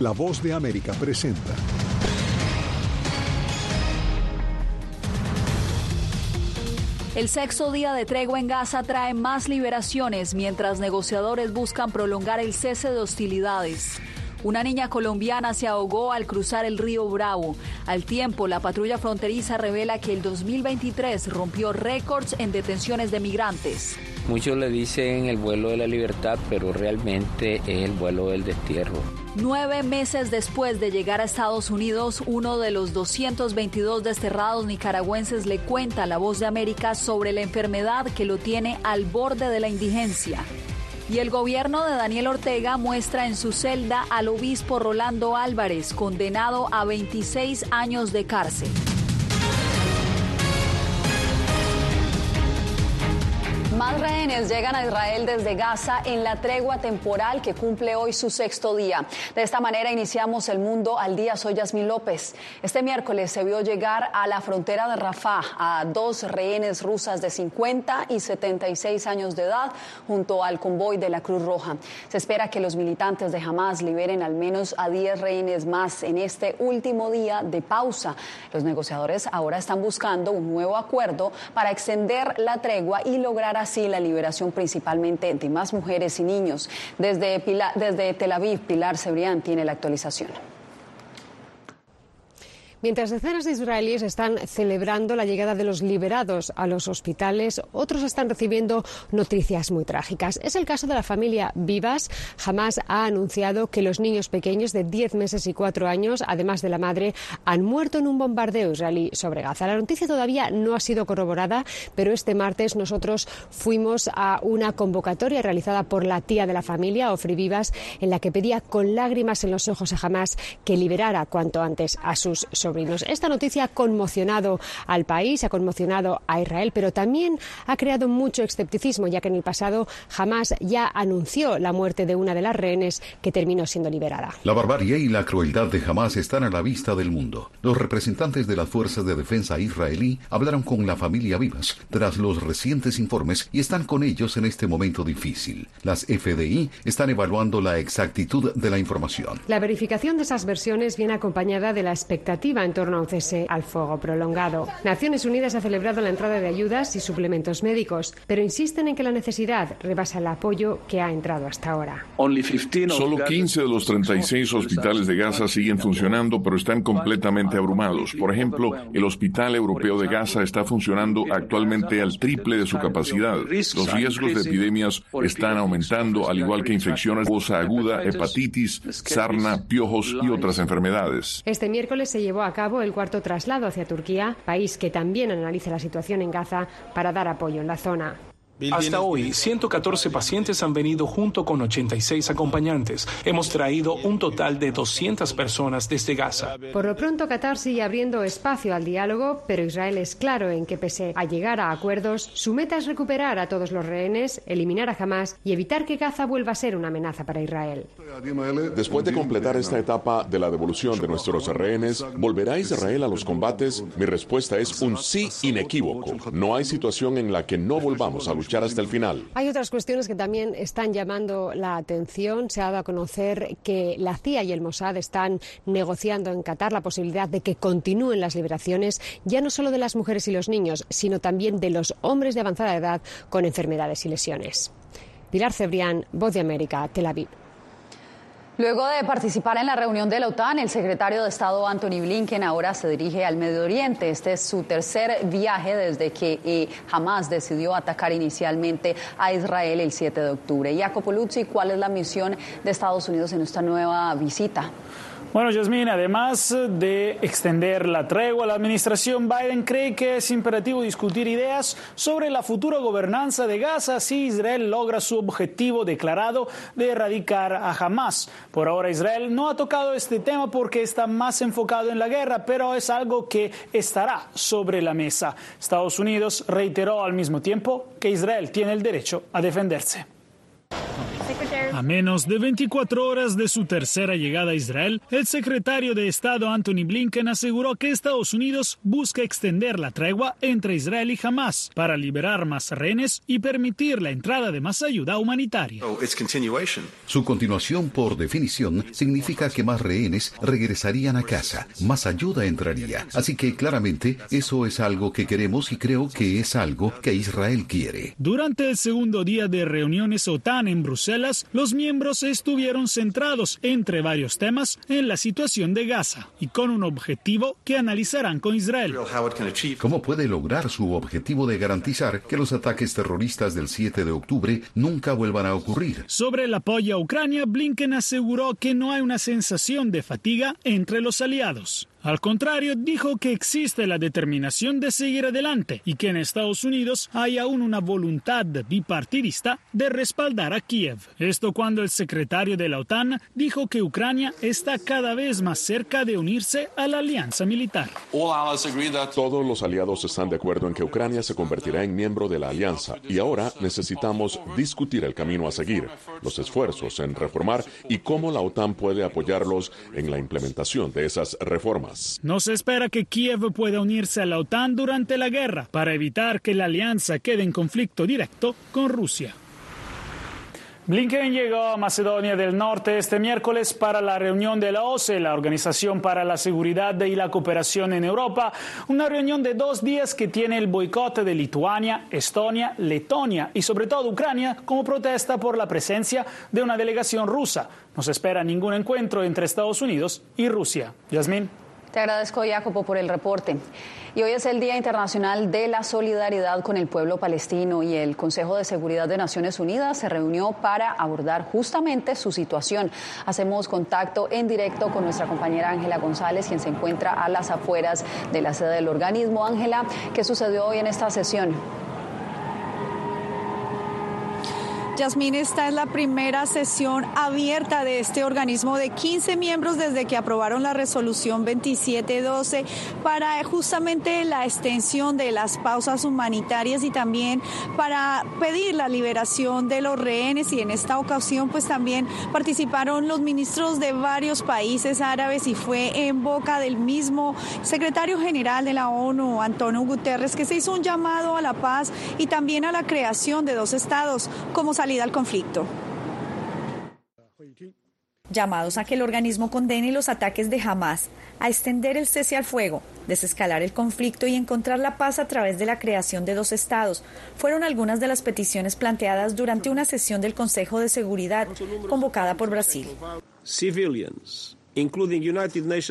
La voz de América presenta. El sexto día de tregua en Gaza trae más liberaciones mientras negociadores buscan prolongar el cese de hostilidades. Una niña colombiana se ahogó al cruzar el río Bravo. Al tiempo, la patrulla fronteriza revela que el 2023 rompió récords en detenciones de migrantes. Muchos le dicen el vuelo de la libertad, pero realmente es el vuelo del destierro. Nueve meses después de llegar a Estados Unidos, uno de los 222 desterrados nicaragüenses le cuenta a La Voz de América sobre la enfermedad que lo tiene al borde de la indigencia. Y el gobierno de Daniel Ortega muestra en su celda al obispo Rolando Álvarez, condenado a 26 años de cárcel. Más rehenes llegan a Israel desde Gaza en la tregua temporal que cumple hoy su sexto día. De esta manera iniciamos el mundo al día. Soy Yasmín López. Este miércoles se vio llegar a la frontera de Rafah a dos rehenes rusas de 50 y 76 años de edad junto al convoy de la Cruz Roja. Se espera que los militantes de Hamas liberen al menos a 10 rehenes más en este último día de pausa. Los negociadores ahora están buscando un nuevo acuerdo para extender la tregua y lograr así la liberación principalmente de más mujeres y niños. Desde, desde Tel Aviv, Pilar Cebrián tiene la actualización. Mientras decenas de israelíes están celebrando la llegada de los liberados a los hospitales, otros están recibiendo noticias muy trágicas. Es el caso de la familia Vivas. Jamás ha anunciado que los niños pequeños de 10 meses y 4 años, además de la madre, han muerto en un bombardeo israelí sobre Gaza. La noticia todavía no ha sido corroborada, pero este martes nosotros fuimos a una convocatoria realizada por la tía de la familia, Ofri Vivas, en la que pedía con lágrimas en los ojos a Jamás que liberara cuanto antes a sus sobrinos esta noticia ha conmocionado al país, ha conmocionado a Israel, pero también ha creado mucho escepticismo, ya que en el pasado jamás ya anunció la muerte de una de las rehenes que terminó siendo liberada. La barbarie y la crueldad de Hamas están a la vista del mundo. Los representantes de las fuerzas de defensa israelí hablaron con la familia Vivas tras los recientes informes y están con ellos en este momento difícil. Las FDI están evaluando la exactitud de la información. La verificación de esas versiones viene acompañada de la expectativa en torno a un cese al fuego prolongado. Naciones Unidas ha celebrado la entrada de ayudas y suplementos médicos, pero insisten en que la necesidad rebasa el apoyo que ha entrado hasta ahora. Solo 15 de los 36 hospitales de Gaza siguen funcionando, pero están completamente abrumados. Por ejemplo, el Hospital Europeo de Gaza está funcionando actualmente al triple de su capacidad. Los riesgos de epidemias están aumentando, al igual que infecciones aguda, hepatitis, sarna, piojos y otras enfermedades. Este miércoles se llevó a a cabo el cuarto traslado hacia Turquía, país que también analiza la situación en Gaza para dar apoyo en la zona. Hasta hoy, 114 pacientes han venido junto con 86 acompañantes. Hemos traído un total de 200 personas desde Gaza. Por lo pronto, Qatar sigue abriendo espacio al diálogo, pero Israel es claro en que pese a llegar a acuerdos, su meta es recuperar a todos los rehenes, eliminar a Hamas y evitar que Gaza vuelva a ser una amenaza para Israel. Después de completar esta etapa de la devolución de nuestros rehenes, ¿volverá Israel a los combates? Mi respuesta es un sí inequívoco. No hay situación en la que no volvamos a luchar Hay otras cuestiones que también están llamando la atención. Se ha dado a conocer que la CIA y el Mossad están negociando en Qatar la posibilidad de que continúen las liberaciones, ya no solo de las mujeres y los niños, sino también de los hombres de avanzada edad con enfermedades y lesiones. Pilar Cebrián, Voz de América, Tel Aviv. Luego de participar en la reunión de la OTAN, el secretario de Estado Anthony Blinken ahora se dirige al Medio Oriente. Este es su tercer viaje desde que eh, Hamas decidió atacar inicialmente a Israel el 7 de octubre. Jacopo Luzzi, ¿cuál es la misión de Estados Unidos en esta nueva visita? Bueno, Yasmin, además de extender la tregua, la administración Biden cree que es imperativo discutir ideas sobre la futura gobernanza de Gaza si Israel logra su objetivo declarado de erradicar a Hamas. Por ahora Israel no ha tocado este tema porque está más enfocado en la guerra, pero es algo que estará sobre la mesa. Estados Unidos reiteró al mismo tiempo que Israel tiene el derecho a defenderse. A menos de 24 horas de su tercera llegada a Israel, el secretario de Estado Anthony Blinken aseguró que Estados Unidos busca extender la tregua entre Israel y Hamas para liberar más rehenes y permitir la entrada de más ayuda humanitaria. Su continuación, por definición, significa que más rehenes regresarían a casa, más ayuda entraría. Así que claramente eso es algo que queremos y creo que es algo que Israel quiere. Durante el segundo día de reuniones OTAN en Bruselas, los miembros estuvieron centrados, entre varios temas, en la situación de Gaza y con un objetivo que analizarán con Israel. ¿Cómo puede lograr su objetivo de garantizar que los ataques terroristas del 7 de octubre nunca vuelvan a ocurrir? Sobre el apoyo a Ucrania, Blinken aseguró que no hay una sensación de fatiga entre los aliados. Al contrario, dijo que existe la determinación de seguir adelante y que en Estados Unidos hay aún una voluntad bipartidista de respaldar a Kiev. Esto cuando el secretario de la OTAN dijo que Ucrania está cada vez más cerca de unirse a la alianza militar. Todos los aliados están de acuerdo en que Ucrania se convertirá en miembro de la alianza y ahora necesitamos discutir el camino a seguir, los esfuerzos en reformar y cómo la OTAN puede apoyarlos en la implementación de esas reformas. No se espera que Kiev pueda unirse a la OTAN durante la guerra para evitar que la alianza quede en conflicto directo con Rusia. Blinken llegó a Macedonia del Norte este miércoles para la reunión de la OCE, la Organización para la Seguridad y la Cooperación en Europa, una reunión de dos días que tiene el boicot de Lituania, Estonia, Letonia y sobre todo Ucrania como protesta por la presencia de una delegación rusa. No se espera ningún encuentro entre Estados Unidos y Rusia. Yasmín. Te agradezco, Jacopo, por el reporte. Y hoy es el Día Internacional de la Solidaridad con el Pueblo Palestino y el Consejo de Seguridad de Naciones Unidas se reunió para abordar justamente su situación. Hacemos contacto en directo con nuestra compañera Ángela González, quien se encuentra a las afueras de la sede del organismo. Ángela, ¿qué sucedió hoy en esta sesión? Yasmín, esta es la primera sesión abierta de este organismo de 15 miembros desde que aprobaron la resolución 2712 para justamente la extensión de las pausas humanitarias y también para pedir la liberación de los rehenes. Y en esta ocasión pues también participaron los ministros de varios países árabes y fue en boca del mismo secretario general de la ONU, Antonio Guterres, que se hizo un llamado a la paz y también a la creación de dos estados como al conflicto. Llamados a que el organismo condene los ataques de Hamas, a extender el cese al fuego, desescalar el conflicto y encontrar la paz a través de la creación de dos estados, fueron algunas de las peticiones planteadas durante una sesión del Consejo de Seguridad convocada por Brasil.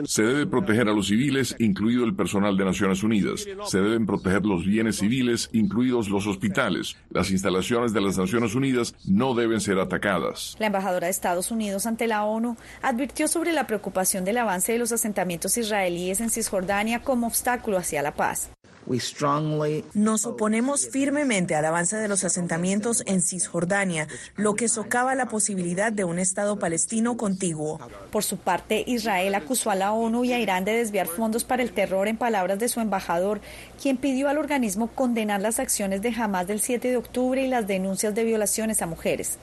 Se debe proteger a los civiles, incluido el personal de Naciones Unidas. Se deben proteger los bienes civiles, incluidos los hospitales. Las instalaciones de las Naciones Unidas no deben ser atacadas. La embajadora de Estados Unidos ante la ONU advirtió sobre la preocupación del avance de los asentamientos israelíes en Cisjordania como obstáculo hacia la paz. Nos oponemos firmemente al avance de los asentamientos en Cisjordania, lo que socava la posibilidad de un Estado palestino contiguo. Por su parte, Israel acusó a la ONU y a Irán de desviar fondos para el terror en palabras de su embajador, quien pidió al organismo condenar las acciones de Hamas del 7 de octubre y las denuncias de violaciones a mujeres.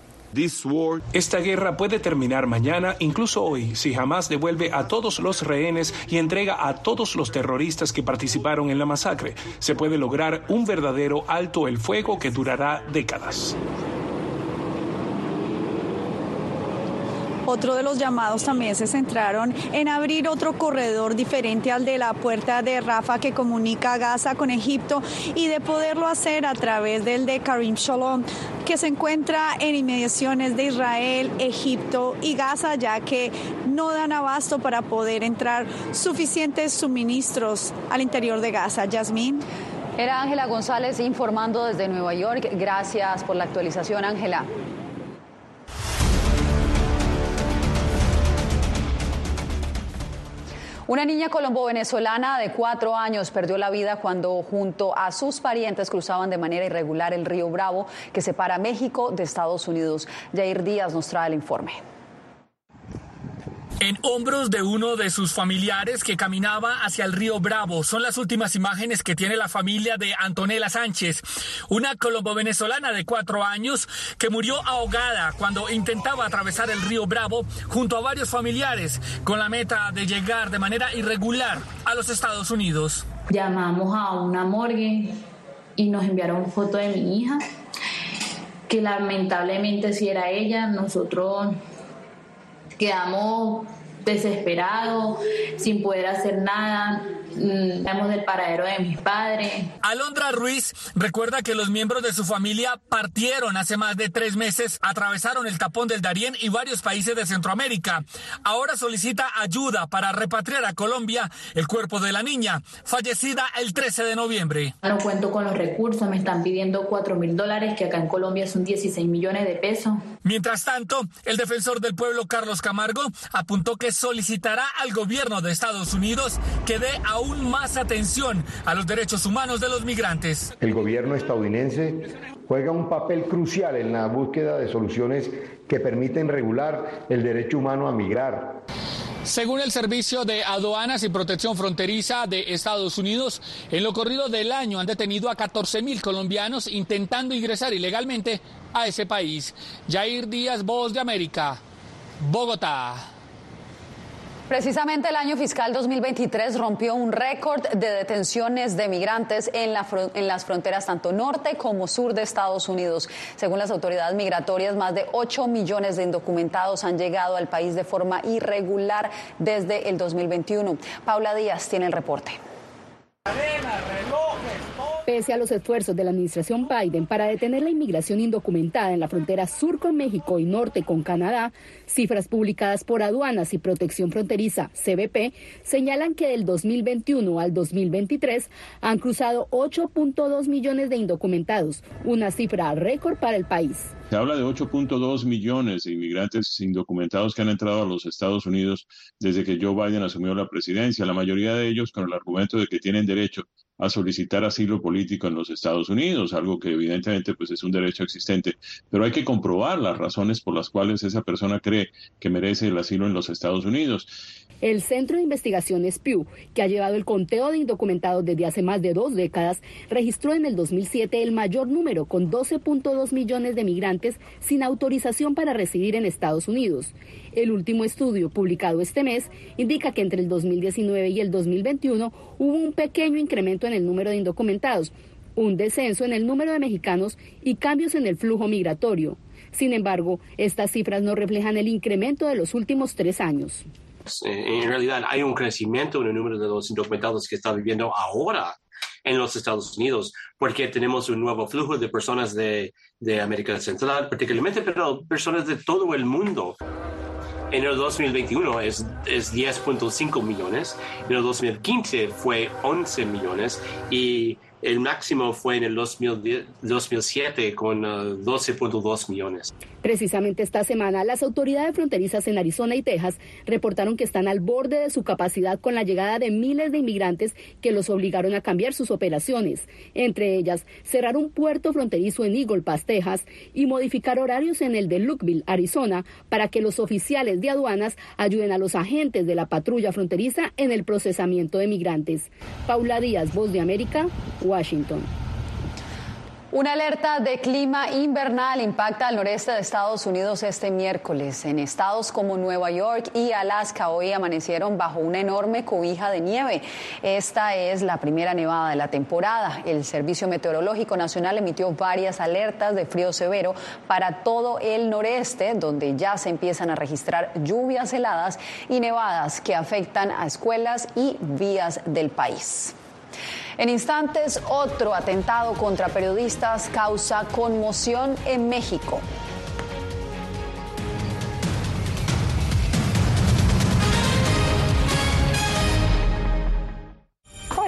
Esta guerra puede terminar mañana, incluso hoy, si Hamas devuelve a todos los rehenes y entrega a todos los terroristas que participaron en la masacre. Se puede lograr un verdadero alto el fuego que durará décadas. Otro de los llamados también se centraron en abrir otro corredor diferente al de la puerta de Rafa que comunica Gaza con Egipto y de poderlo hacer a través del de Karim Shalom que se encuentra en inmediaciones de Israel, Egipto y Gaza ya que no dan abasto para poder entrar suficientes suministros al interior de Gaza. Yasmín. Era Ángela González informando desde Nueva York. Gracias por la actualización, Ángela. Una niña colombo-venezolana de cuatro años perdió la vida cuando junto a sus parientes cruzaban de manera irregular el río Bravo que separa México de Estados Unidos. Jair Díaz nos trae el informe. En hombros de uno de sus familiares que caminaba hacia el río Bravo. Son las últimas imágenes que tiene la familia de Antonella Sánchez, una colombo-venezolana de cuatro años que murió ahogada cuando intentaba atravesar el río Bravo junto a varios familiares con la meta de llegar de manera irregular a los Estados Unidos. Llamamos a una morgue y nos enviaron foto de mi hija, que lamentablemente si era ella, nosotros quedamos desesperados, sin poder hacer nada. Estamos mm, del paradero de mis padres. Alondra Ruiz recuerda que los miembros de su familia partieron hace más de tres meses, atravesaron el tapón del Darién y varios países de Centroamérica. Ahora solicita ayuda para repatriar a Colombia el cuerpo de la niña, fallecida el 13 de noviembre. No cuento con los recursos, me están pidiendo 4 mil dólares, que acá en Colombia son 16 millones de pesos. Mientras tanto, el defensor del pueblo Carlos Camargo apuntó que solicitará al gobierno de Estados Unidos que dé aún más atención a los derechos humanos de los migrantes. El gobierno estadounidense juega un papel crucial en la búsqueda de soluciones que permiten regular el derecho humano a migrar. Según el Servicio de Aduanas y Protección Fronteriza de Estados Unidos, en lo corrido del año han detenido a 14 mil colombianos intentando ingresar ilegalmente a ese país. Jair Díaz, Voz de América, Bogotá. Precisamente el año fiscal 2023 rompió un récord de detenciones de migrantes en, las fronteras tanto norte como sur de Estados Unidos. Según las autoridades migratorias, más de 8 millones de indocumentados han llegado al país de forma irregular desde el 2021. Paula Díaz tiene el reporte. Pese a los esfuerzos de la administración Biden para detener la inmigración indocumentada en la frontera sur con México y norte con Canadá, cifras publicadas por Aduanas y Protección Fronteriza, CBP, señalan que del 2021 al 2023 han cruzado 8.2 millones de indocumentados, una cifra récord para el país. Se habla de 8.2 millones de inmigrantes indocumentados que han entrado a los Estados Unidos desde que Joe Biden asumió la presidencia, la mayoría de ellos con el argumento de que tienen derecho a solicitar asilo político en los Estados Unidos, algo que evidentemente pues es un derecho existente, pero hay que comprobar las razones por las cuales esa persona cree que merece el asilo en los Estados Unidos. El Centro de Investigaciones Pew, que ha llevado el conteo de indocumentados desde hace más de dos décadas, registró en el 2007 el mayor número, con 12.2 millones de migrantes sin autorización para residir en Estados Unidos. El último estudio, publicado este mes, indica que entre el 2019 y el 2021 hubo un pequeño incremento en el número de indocumentados, un descenso en el número de mexicanos y cambios en el flujo migratorio. Sin embargo, estas cifras no reflejan el incremento de los últimos tres años. Eh, en realidad hay un crecimiento en el número de los indocumentados que están viviendo ahora en los Estados Unidos, porque tenemos un nuevo flujo de personas de, de América Central, particularmente, pero personas de todo el mundo. En el 2021 es, es 10.5 millones, en el 2015 fue 11 millones y el máximo fue en el 2007 con 12.2 uh, millones. Precisamente esta semana, las autoridades fronterizas en Arizona y Texas reportaron que están al borde de su capacidad con la llegada de miles de inmigrantes que los obligaron a cambiar sus operaciones. Entre ellas, cerrar un puerto fronterizo en Eagle Pass, Texas, y modificar horarios en el de Lukeville, Arizona, para que los oficiales de aduanas ayuden a los agentes de la patrulla fronteriza en el procesamiento de migrantes. Paula Díaz, Voz de América, Washington. Una alerta de clima invernal impacta al noreste de Estados Unidos este miércoles. En estados como Nueva York y Alaska hoy amanecieron bajo una enorme cobija de nieve. Esta es la primera nevada de la temporada. El Servicio Meteorológico Nacional emitió varias alertas de frío severo para todo el noreste, donde ya se empiezan a registrar lluvias heladas y nevadas que afectan a escuelas y vías del país. En instantes, otro atentado contra periodistas causa conmoción en México.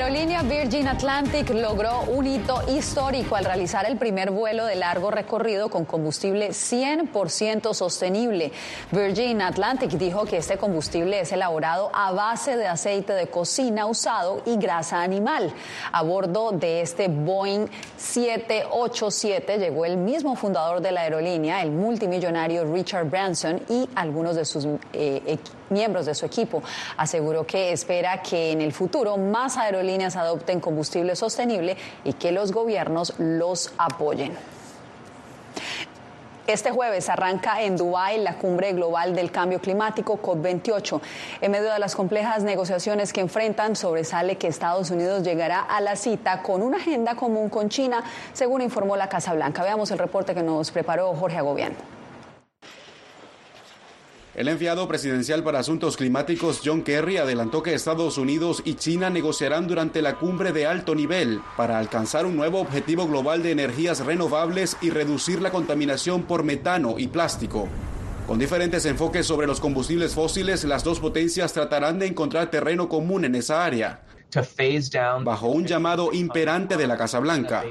Virgin Atlantic logró un hito histórico al realizar el primer vuelo de largo recorrido con combustible 100% sostenible. Virgin Atlantic dijo que este combustible es elaborado a base de aceite de cocina usado y grasa animal. A bordo de este Boeing 787 llegó el mismo fundador de la aerolínea, el multimillonario Richard Branson, y algunos de sus eh, miembros de su equipo. Aseguró que espera que en el futuro más aerolíneas adopten combustible sostenible y que los gobiernos los apoyen. Este jueves arranca en Dubái la cumbre global del cambio climático COP28. En medio de las complejas negociaciones que enfrentan, sobresale que Estados Unidos llegará a la cita con una agenda común con China, según informó la Casa Blanca. Veamos el reporte que nos preparó Jorge Agobián. El enviado presidencial para asuntos climáticos John Kerry adelantó que Estados Unidos y China negociarán durante la cumbre de alto nivel para alcanzar un nuevo objetivo global de energías renovables y reducir la contaminación por metano y plástico. Con diferentes enfoques sobre los combustibles fósiles, las dos potencias tratarán de encontrar terreno común en esa área bajo un llamado imperante de la Casa Blanca.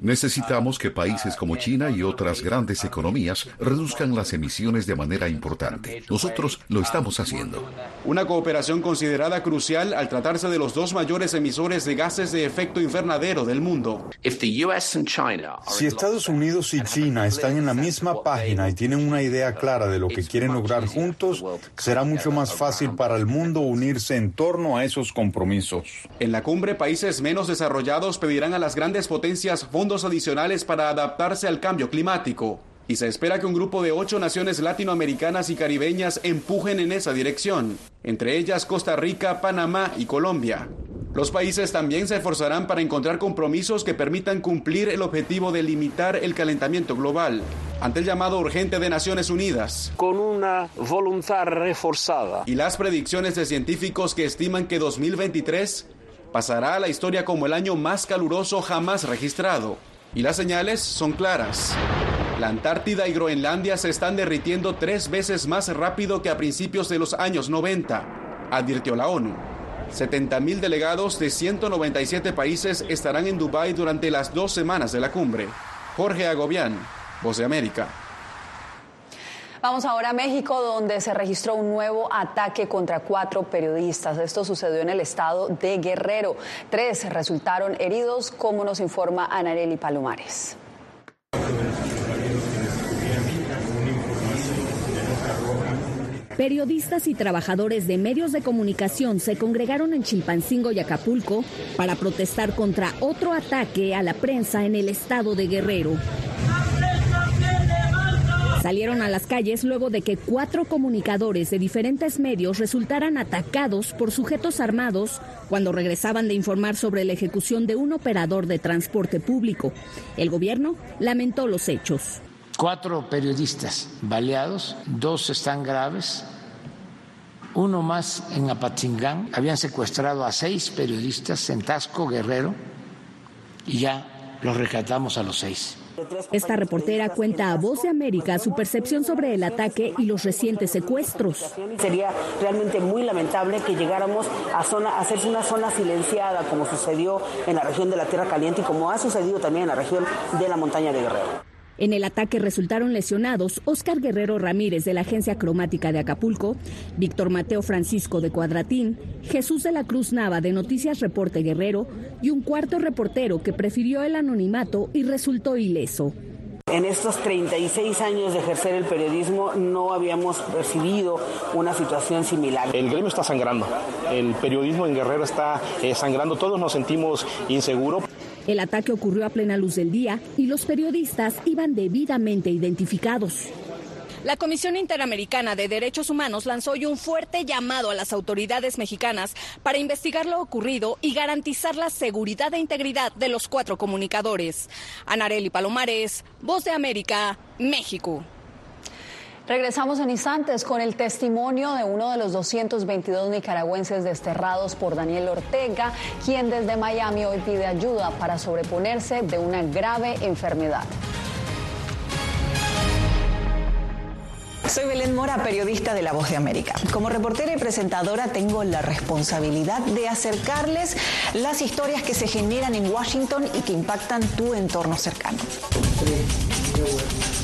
Necesitamos que países como China y otras grandes economías reduzcan las emisiones de manera importante. Nosotros lo estamos haciendo. Una cooperación considerada crucial al tratarse de los dos mayores emisores de gases de efecto invernadero del mundo. Si Estados Unidos y China están en la misma página y tienen una idea clara de lo que quieren lograr juntos, será mucho más fácil para el mundo unirse en torno a esos compromisos. En la cumbre, países menos desarrollados pedirán a las grandes potencias fondos adicionales para adaptarse al cambio climático. Y se espera que un grupo de ocho naciones latinoamericanas y caribeñas empujen en esa dirección, entre ellas Costa Rica, Panamá y Colombia. Los países también se esforzarán para encontrar compromisos que permitan cumplir el objetivo de limitar el calentamiento global, ante el llamado urgente de Naciones Unidas. Con una voluntad reforzada. Y las predicciones de científicos que estiman que 2023 pasará a la historia como el año más caluroso jamás registrado. Y las señales son claras. La Antártida y Groenlandia se están derritiendo tres veces más rápido que a principios de los años 90, advirtió la ONU. 70.000 delegados de 197 países estarán en Dubái durante las dos semanas de la cumbre. Jorge Agobián, Voz de América. Vamos ahora a México, donde se registró un nuevo ataque contra cuatro periodistas. Esto sucedió en el estado de Guerrero. Tres resultaron heridos, como nos informa Anareli Palomares. Periodistas y trabajadores de medios de comunicación se congregaron en Chilpancingo y Acapulco para protestar contra otro ataque a la prensa en el estado de Guerrero. Salieron a las calles luego de que cuatro comunicadores de diferentes medios resultaran atacados por sujetos armados cuando regresaban de informar sobre la ejecución de un operador de transporte público. El gobierno lamentó los hechos cuatro periodistas baleados, dos están graves, uno más en Apatzingán. Habían secuestrado a seis periodistas en Tasco, Guerrero, y ya los rescatamos a los seis. Esta reportera cuenta a Voz de América su percepción sobre el ataque y los recientes secuestros. Sería realmente muy lamentable que llegáramos a, zona, hacerse una zona silenciada, como sucedió en la región de la Tierra Caliente y como ha sucedido también en la región de la Montaña de Guerrero. En el ataque resultaron lesionados Óscar Guerrero Ramírez de la Agencia Cromática de Acapulco, Víctor Mateo Francisco de Cuadratín, Jesús de la Cruz Nava de Noticias Reporte Guerrero y un cuarto reportero que prefirió el anonimato y resultó ileso. En estos 36 años de ejercer el periodismo no habíamos percibido una situación similar. El gremio está sangrando, el periodismo en Guerrero está eh, sangrando, todos nos sentimos inseguros. El ataque ocurrió a plena luz del día y los periodistas iban debidamente identificados. La Comisión Interamericana de Derechos Humanos lanzó hoy un fuerte llamado a las autoridades mexicanas para investigar lo ocurrido y garantizar la seguridad e integridad de los cuatro comunicadores. Anareli Palomares, Voz de América, México. Regresamos en instantes con el testimonio de uno de los 222 nicaragüenses desterrados por Daniel Ortega, quien desde Miami hoy pide ayuda para sobreponerse de una grave enfermedad. Soy Belén Mora, periodista de La Voz de América. Como reportera y presentadora tengo la responsabilidad de acercarles las historias que se generan en Washington y que impactan tu entorno cercano.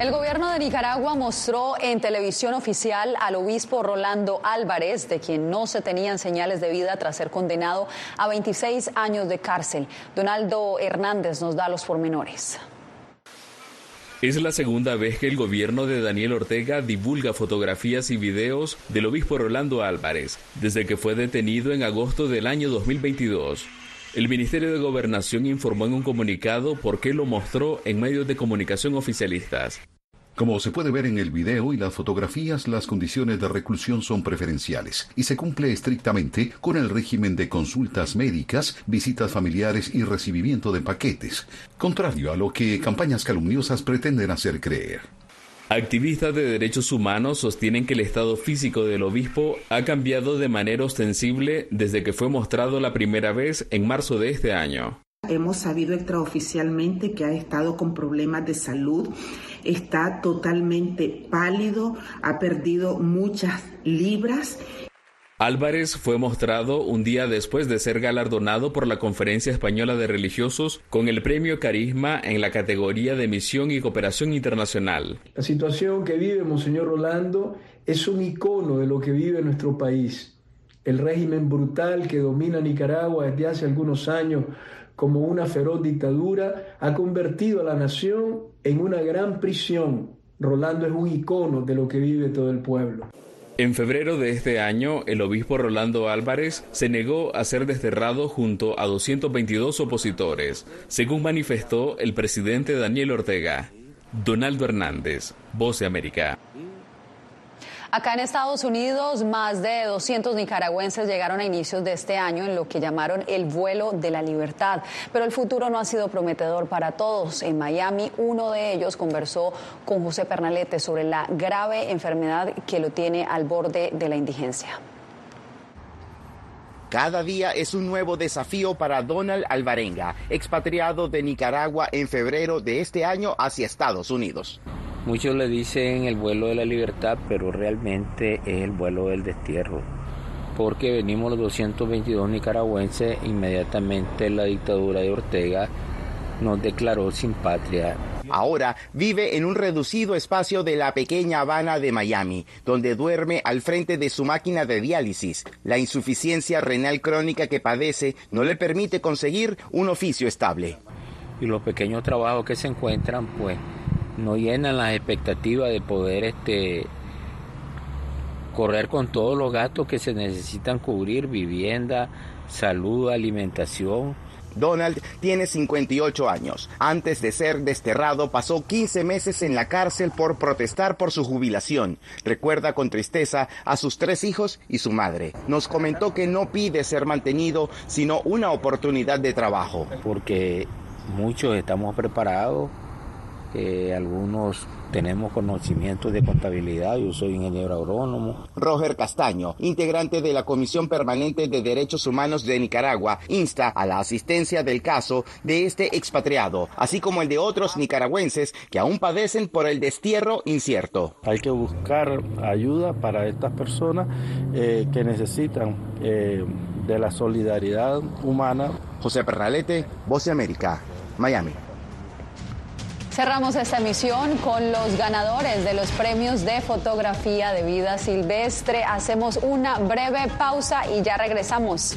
El gobierno de Nicaragua mostró en televisión oficial al obispo Rolando Álvarez, de quien no se tenían señales de vida tras ser condenado a 26 años de cárcel. Donaldo Hernández nos da los pormenores. Es la segunda vez que el gobierno de Daniel Ortega divulga fotografías y videos del obispo Rolando Álvarez, desde que fue detenido en agosto del año 2022. El Ministerio de Gobernación informó en un comunicado por qué lo mostró en medios de comunicación oficialistas. Como se puede ver en el video y las fotografías, las condiciones de reclusión son preferenciales y se cumple estrictamente con el régimen de consultas médicas, visitas familiares y recibimiento de paquetes, contrario a lo que campañas calumniosas pretenden hacer creer. Activistas de derechos humanos sostienen que el estado físico del obispo ha cambiado de manera ostensible desde que fue mostrado la primera vez en marzo de este año. Hemos sabido extraoficialmente que ha estado con problemas de salud, está totalmente pálido, ha perdido muchas libras Álvarez fue mostrado un día después de ser galardonado por la Conferencia Española de Religiosos con el Premio Carisma en la categoría de Misión y Cooperación Internacional. La situación que vive Monseñor Rolando es un icono de lo que vive nuestro país. El régimen brutal que domina Nicaragua desde hace algunos años como una feroz dictadura ha convertido a la nación en una gran prisión. Rolando es un icono de lo que vive todo el pueblo. En febrero de este año, el obispo Rolando Álvarez se negó a ser desterrado junto a 222 opositores, según manifestó el presidente Daniel Ortega. Donaldo Hernández, Voz de América. Acá en Estados Unidos, más de 200 nicaragüenses llegaron a inicios de este año en lo que llamaron el vuelo de la libertad. Pero el futuro no ha sido prometedor para todos. En Miami, uno de ellos conversó con José Pernalete sobre la grave enfermedad que lo tiene al borde de la indigencia. Cada día es un nuevo desafío para Donald Alvarenga, expatriado de Nicaragua en febrero de este año hacia Estados Unidos. Muchos le dicen el vuelo de la libertad, pero realmente es el vuelo del destierro. Porque venimos los 222 nicaragüenses, inmediatamente la dictadura de Ortega nos declaró sin patria. Ahora vive en un reducido espacio de la pequeña Habana de Miami, donde duerme al frente de su máquina de diálisis. La insuficiencia renal crónica que padece no le permite conseguir un oficio estable. Y los pequeños trabajos que se encuentran, pues, no llenan las expectativas de poder este correr con todos los gastos que se necesitan cubrir, vivienda, salud, alimentación. Donald tiene 58 años. Antes de ser desterrado pasó 15 meses en la cárcel por protestar por su jubilación. Recuerda con tristeza a sus tres hijos y su madre. Nos comentó que no pide ser mantenido, sino una oportunidad de trabajo. Porque muchos estamos preparados algunos tenemos conocimientos de contabilidad, yo soy ingeniero agrónomo. Roger Castaño, integrante de la Comisión Permanente de Derechos Humanos de Nicaragua, insta a la asistencia del caso de este expatriado, así como el de otros nicaragüenses que aún padecen por el destierro incierto. Hay que buscar ayuda para estas personas eh, que necesitan eh, de la solidaridad humana. José Pernalete, Voz de América, Miami. Cerramos esta emisión con los ganadores de los premios de fotografía de vida silvestre. Hacemos una breve pausa y ya regresamos.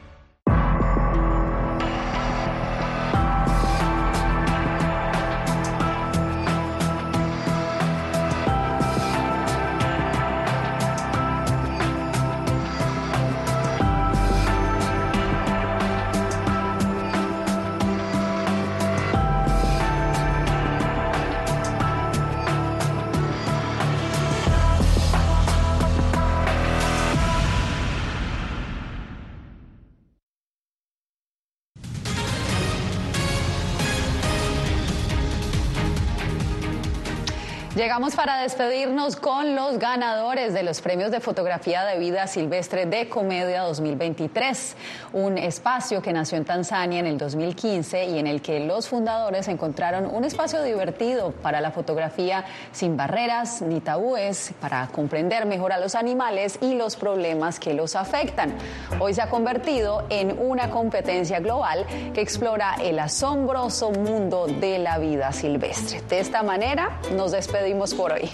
Llegamos para despedirnos con los ganadores de los premios de fotografía de vida silvestre de Comedia 2023, un espacio que nació en Tanzania en el 2015 y en el que los fundadores encontraron un espacio divertido para la fotografía sin barreras ni tabúes, para comprender mejor a los animales y los problemas que los afectan. Hoy se ha convertido en una competencia global que explora el asombroso mundo de la vida silvestre. De esta manera nos despedimos por hoy.